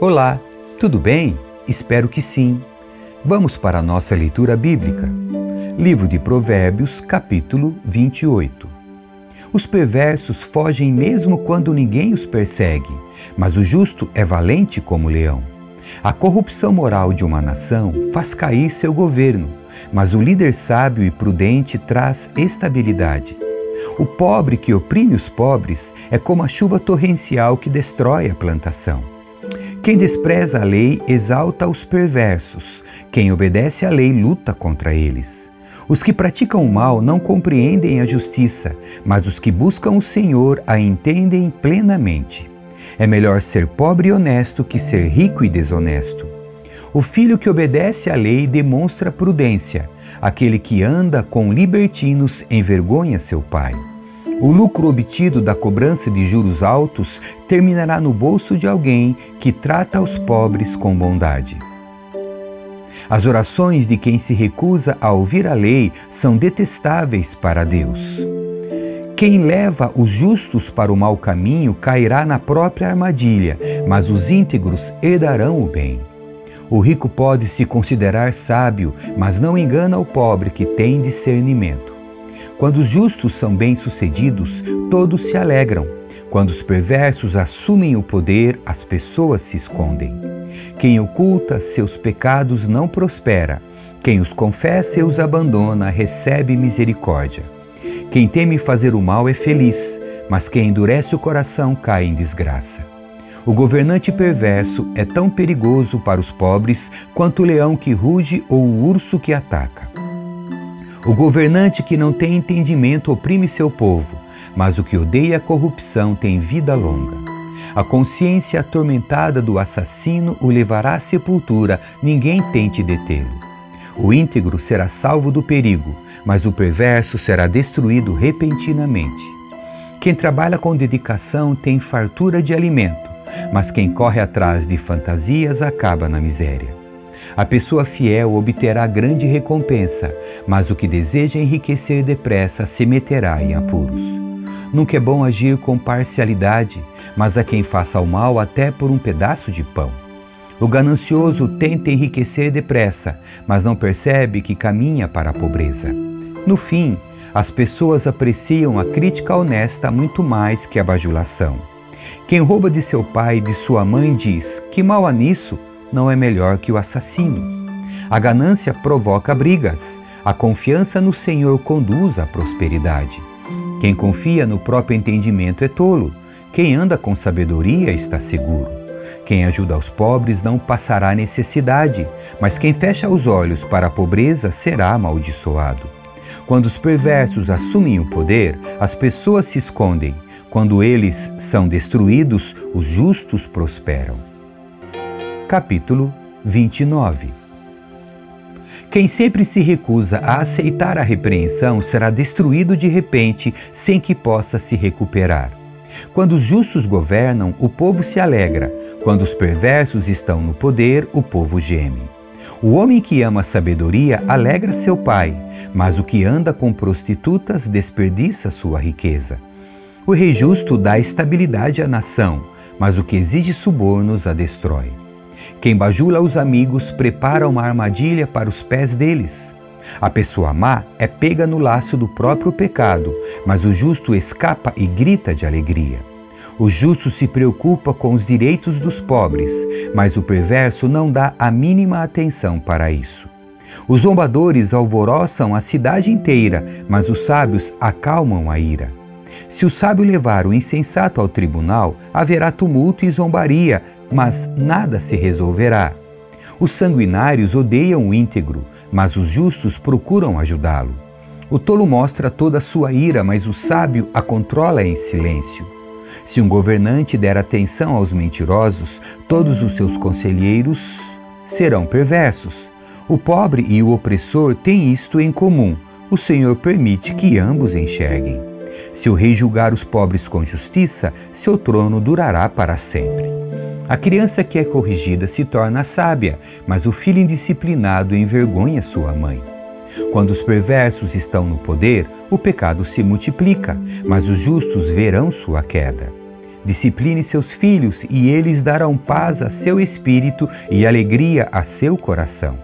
Olá, tudo bem? Espero que sim. Vamos para a nossa leitura bíblica. Livro de Provérbios, capítulo 28. Os perversos fogem mesmo quando ninguém os persegue, mas o justo é valente como leão. A corrupção moral de uma nação faz cair seu governo, mas o líder sábio e prudente traz estabilidade. O pobre que oprime os pobres é como a chuva torrencial que destrói a plantação. Quem despreza a lei exalta os perversos, quem obedece à lei luta contra eles. Os que praticam o mal não compreendem a justiça, mas os que buscam o Senhor a entendem plenamente. É melhor ser pobre e honesto que ser rico e desonesto. O filho que obedece à lei demonstra prudência, aquele que anda com libertinos envergonha seu pai. O lucro obtido da cobrança de juros altos terminará no bolso de alguém que trata os pobres com bondade. As orações de quem se recusa a ouvir a lei são detestáveis para Deus. Quem leva os justos para o mau caminho cairá na própria armadilha, mas os íntegros herdarão o bem. O rico pode se considerar sábio, mas não engana o pobre que tem discernimento. Quando os justos são bem-sucedidos, todos se alegram. Quando os perversos assumem o poder, as pessoas se escondem. Quem oculta seus pecados não prospera. Quem os confessa e os abandona recebe misericórdia. Quem teme fazer o mal é feliz, mas quem endurece o coração cai em desgraça. O governante perverso é tão perigoso para os pobres quanto o leão que ruge ou o urso que ataca. O governante que não tem entendimento oprime seu povo, mas o que odeia a corrupção tem vida longa. A consciência atormentada do assassino o levará à sepultura, ninguém tente detê-lo. O íntegro será salvo do perigo, mas o perverso será destruído repentinamente. Quem trabalha com dedicação tem fartura de alimento, mas quem corre atrás de fantasias acaba na miséria. A pessoa fiel obterá grande recompensa, mas o que deseja enriquecer depressa se meterá em apuros. Nunca é bom agir com parcialidade, mas a quem faça o mal até por um pedaço de pão. O ganancioso tenta enriquecer depressa, mas não percebe que caminha para a pobreza. No fim, as pessoas apreciam a crítica honesta muito mais que a bajulação. Quem rouba de seu pai e de sua mãe diz: Que mal há nisso? não é melhor que o assassino. A ganância provoca brigas, a confiança no Senhor conduz à prosperidade. Quem confia no próprio entendimento é tolo, quem anda com sabedoria está seguro. Quem ajuda aos pobres não passará necessidade, mas quem fecha os olhos para a pobreza será amaldiçoado. Quando os perversos assumem o poder, as pessoas se escondem. Quando eles são destruídos, os justos prosperam capítulo 29. Quem sempre se recusa a aceitar a repreensão será destruído de repente sem que possa se recuperar. Quando os justos governam, o povo se alegra. Quando os perversos estão no poder, o povo geme. O homem que ama a sabedoria alegra seu pai, mas o que anda com prostitutas desperdiça sua riqueza. O rei justo dá estabilidade à nação, mas o que exige subornos a destrói. Quem bajula os amigos prepara uma armadilha para os pés deles. A pessoa má é pega no laço do próprio pecado, mas o justo escapa e grita de alegria. O justo se preocupa com os direitos dos pobres, mas o perverso não dá a mínima atenção para isso. Os zombadores alvoroçam a cidade inteira, mas os sábios acalmam a ira. Se o sábio levar o insensato ao tribunal, haverá tumulto e zombaria, mas nada se resolverá. Os sanguinários odeiam o íntegro, mas os justos procuram ajudá-lo. O tolo mostra toda a sua ira, mas o sábio a controla em silêncio. Se um governante der atenção aos mentirosos, todos os seus conselheiros serão perversos. O pobre e o opressor têm isto em comum: o Senhor permite que ambos enxerguem. Se o rei julgar os pobres com justiça, seu trono durará para sempre. A criança que é corrigida se torna sábia, mas o filho indisciplinado envergonha sua mãe. Quando os perversos estão no poder, o pecado se multiplica, mas os justos verão sua queda. Discipline seus filhos e eles darão paz a seu espírito e alegria a seu coração.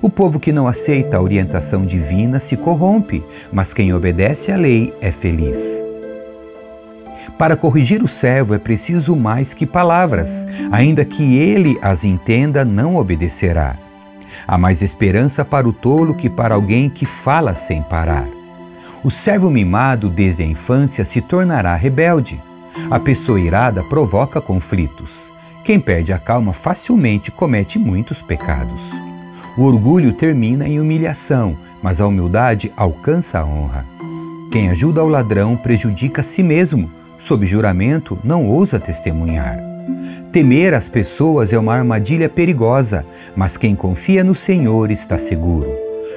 O povo que não aceita a orientação divina se corrompe, mas quem obedece à lei é feliz. Para corrigir o servo é preciso mais que palavras, ainda que ele as entenda, não obedecerá. Há mais esperança para o tolo que para alguém que fala sem parar. O servo mimado desde a infância se tornará rebelde. A pessoa irada provoca conflitos. Quem perde a calma facilmente comete muitos pecados. O orgulho termina em humilhação, mas a humildade alcança a honra. Quem ajuda o ladrão prejudica a si mesmo. Sob juramento, não ousa testemunhar. Temer as pessoas é uma armadilha perigosa, mas quem confia no Senhor está seguro.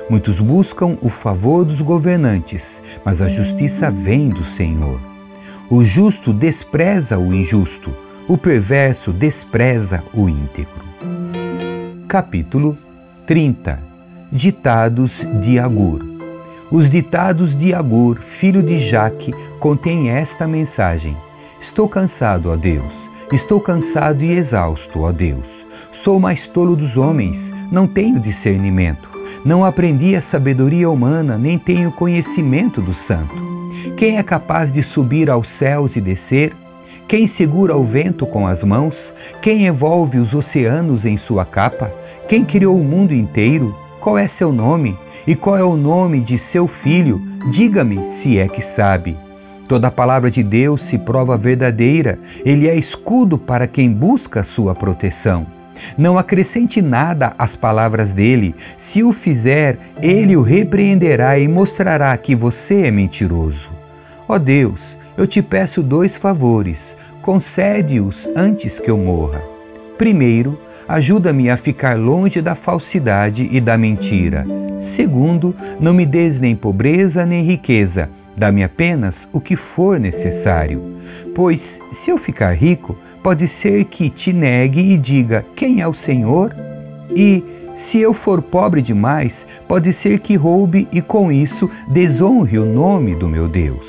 Muitos buscam o favor dos governantes, mas a justiça vem do Senhor. O justo despreza o injusto, o perverso despreza o íntegro. Capítulo 30 Ditados de Agur Os ditados de Agur, filho de Jaque, contêm esta mensagem: Estou cansado, ó Deus Estou cansado e exausto, ó Deus. Sou mais tolo dos homens, não tenho discernimento. Não aprendi a sabedoria humana, nem tenho conhecimento do santo. Quem é capaz de subir aos céus e descer? Quem segura o vento com as mãos? Quem envolve os oceanos em sua capa? Quem criou o mundo inteiro? Qual é seu nome? E qual é o nome de seu filho? Diga-me se é que sabe. Toda palavra de Deus se prova verdadeira, ele é escudo para quem busca sua proteção. Não acrescente nada às palavras dele. Se o fizer, ele o repreenderá e mostrará que você é mentiroso. Ó oh Deus, eu te peço dois favores. Concede-os antes que eu morra. Primeiro, ajuda-me a ficar longe da falsidade e da mentira. Segundo, não me des nem pobreza nem riqueza Dá-me apenas o que for necessário, pois se eu ficar rico, pode ser que te negue e diga: Quem é o Senhor? E se eu for pobre demais, pode ser que roube e com isso desonre o nome do meu Deus.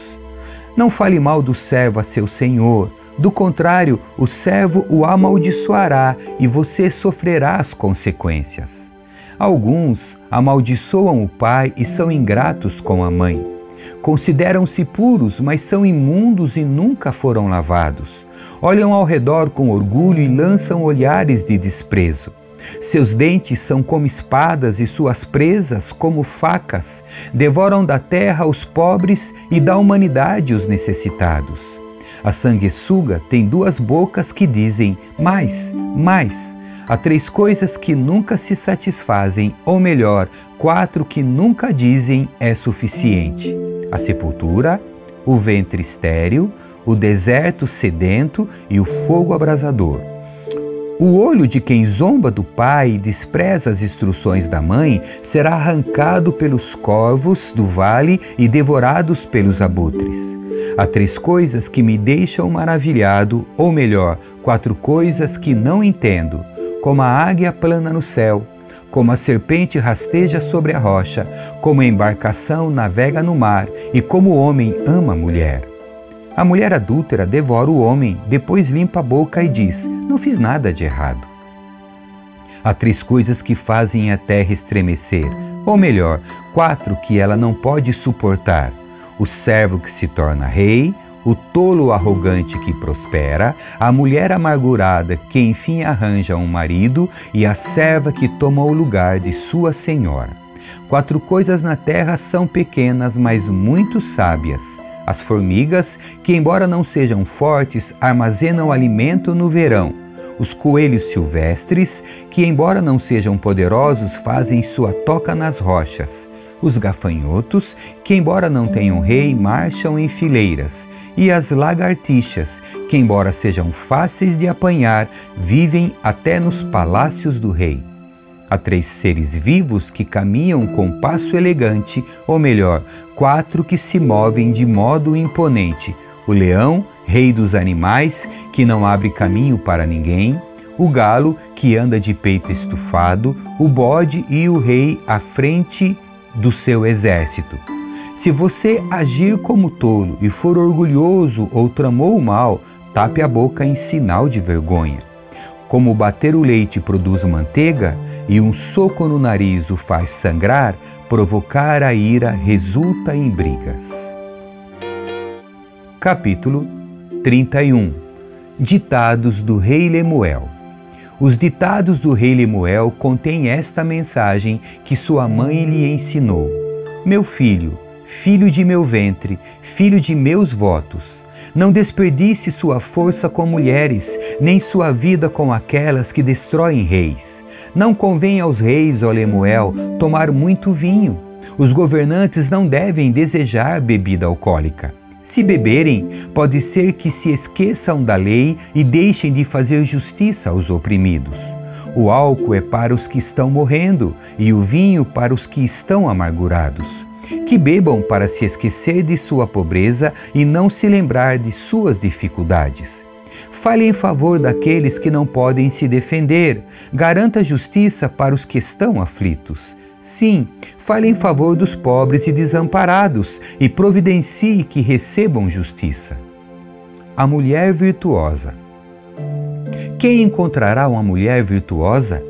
Não fale mal do servo a seu senhor, do contrário, o servo o amaldiçoará e você sofrerá as consequências. Alguns amaldiçoam o pai e são ingratos com a mãe. Consideram-se puros, mas são imundos e nunca foram lavados. Olham ao redor com orgulho e lançam olhares de desprezo. Seus dentes são como espadas e suas presas como facas. Devoram da terra os pobres e da humanidade os necessitados. A sanguessuga tem duas bocas que dizem mais, mais. Há três coisas que nunca se satisfazem, ou melhor, quatro que nunca dizem é suficiente a sepultura, o ventre estéril, o deserto sedento e o fogo abrasador. O olho de quem zomba do pai e despreza as instruções da mãe será arrancado pelos corvos do vale e devorados pelos abutres. Há três coisas que me deixam maravilhado, ou melhor, quatro coisas que não entendo, como a águia plana no céu, como a serpente rasteja sobre a rocha, como a embarcação navega no mar e como o homem ama a mulher. A mulher adúltera devora o homem, depois limpa a boca e diz: Não fiz nada de errado. Há três coisas que fazem a terra estremecer, ou melhor, quatro que ela não pode suportar: o servo que se torna rei, o tolo arrogante que prospera, a mulher amargurada que enfim arranja um marido e a serva que toma o lugar de sua senhora. Quatro coisas na terra são pequenas, mas muito sábias. As formigas, que embora não sejam fortes, armazenam alimento no verão. Os coelhos silvestres, que embora não sejam poderosos, fazem sua toca nas rochas os gafanhotos, que, embora não tenham rei, marcham em fileiras, e as lagartixas, que, embora sejam fáceis de apanhar, vivem até nos palácios do rei. Há três seres vivos que caminham com passo elegante, ou melhor, quatro que se movem de modo imponente: o leão, rei dos animais, que não abre caminho para ninguém, o galo, que anda de peito estufado, o bode e o rei à frente do seu exército. Se você agir como tolo e for orgulhoso ou tramou o mal, tape a boca em sinal de vergonha. Como bater o leite produz manteiga e um soco no nariz o faz sangrar, provocar a ira resulta em brigas. Capítulo 31 Ditados do Rei Lemuel Os ditados do rei Lemuel contêm esta mensagem que sua mãe lhe ensinou: Meu filho, filho de meu ventre, filho de meus votos, não desperdice sua força com mulheres, nem sua vida com aquelas que destroem reis. Não convém aos reis, ó Lemuel, tomar muito vinho. Os governantes não devem desejar bebida alcoólica. Se beberem, pode ser que se esqueçam da lei e deixem de fazer justiça aos oprimidos. O álcool é para os que estão morrendo e o vinho para os que estão amargurados que bebam para se esquecer de sua pobreza e não se lembrar de suas dificuldades. Fale em favor daqueles que não podem se defender. Garanta justiça para os que estão aflitos. Sim, fale em favor dos pobres e desamparados e providencie que recebam justiça. A mulher virtuosa. Quem encontrará uma mulher virtuosa?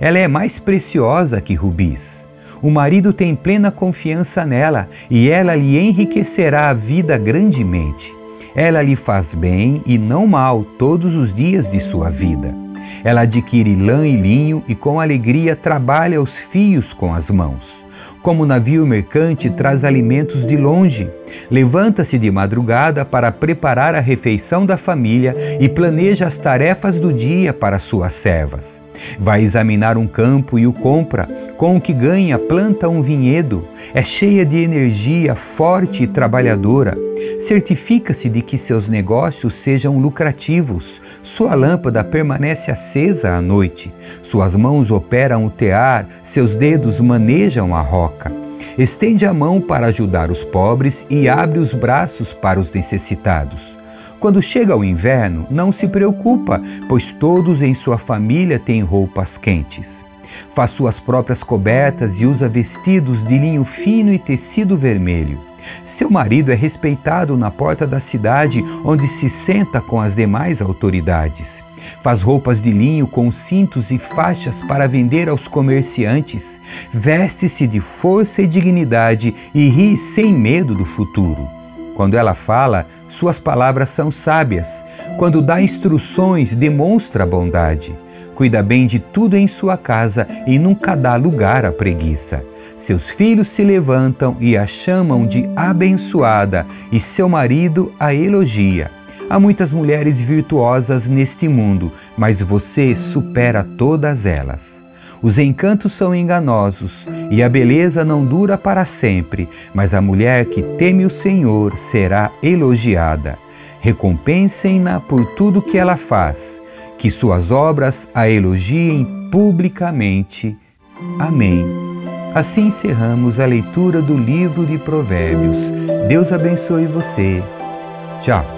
Ela é mais preciosa que rubis. O marido tem plena confiança nela e ela lhe enriquecerá a vida grandemente. Ela lhe faz bem e não mal todos os dias de sua vida. Ela adquire lã e linho e com alegria trabalha os fios com as mãos. Como navio mercante traz alimentos de longe, levanta-se de madrugada para preparar a refeição da família e planeja as tarefas do dia para suas servas. Vai examinar um campo e o compra, com o que ganha planta um vinhedo. É cheia de energia, forte e trabalhadora. Certifica-se de que seus negócios sejam lucrativos. Sua lâmpada permanece acesa à noite. Suas mãos operam o tear, seus dedos manejam a roca. Estende a mão para ajudar os pobres e abre os braços para os necessitados. Quando chega o inverno, não se preocupa, pois todos em sua família têm roupas quentes. Faz suas próprias cobertas e usa vestidos de linho fino e tecido vermelho. Seu marido é respeitado na porta da cidade, onde se senta com as demais autoridades. Faz roupas de linho com cintos e faixas para vender aos comerciantes. Veste-se de força e dignidade e ri sem medo do futuro. Quando ela fala, suas palavras são sábias. Quando dá instruções, demonstra bondade. Cuida bem de tudo em sua casa e nunca dá lugar à preguiça. Seus filhos se levantam e a chamam de abençoada, e seu marido a elogia. Há muitas mulheres virtuosas neste mundo, mas você supera todas elas. Os encantos são enganosos e a beleza não dura para sempre, mas a mulher que teme o Senhor será elogiada. Recompensem-na por tudo que ela faz, que suas obras a elogiem publicamente. Amém. Assim encerramos a leitura do livro de Provérbios. Deus abençoe você. Tchau.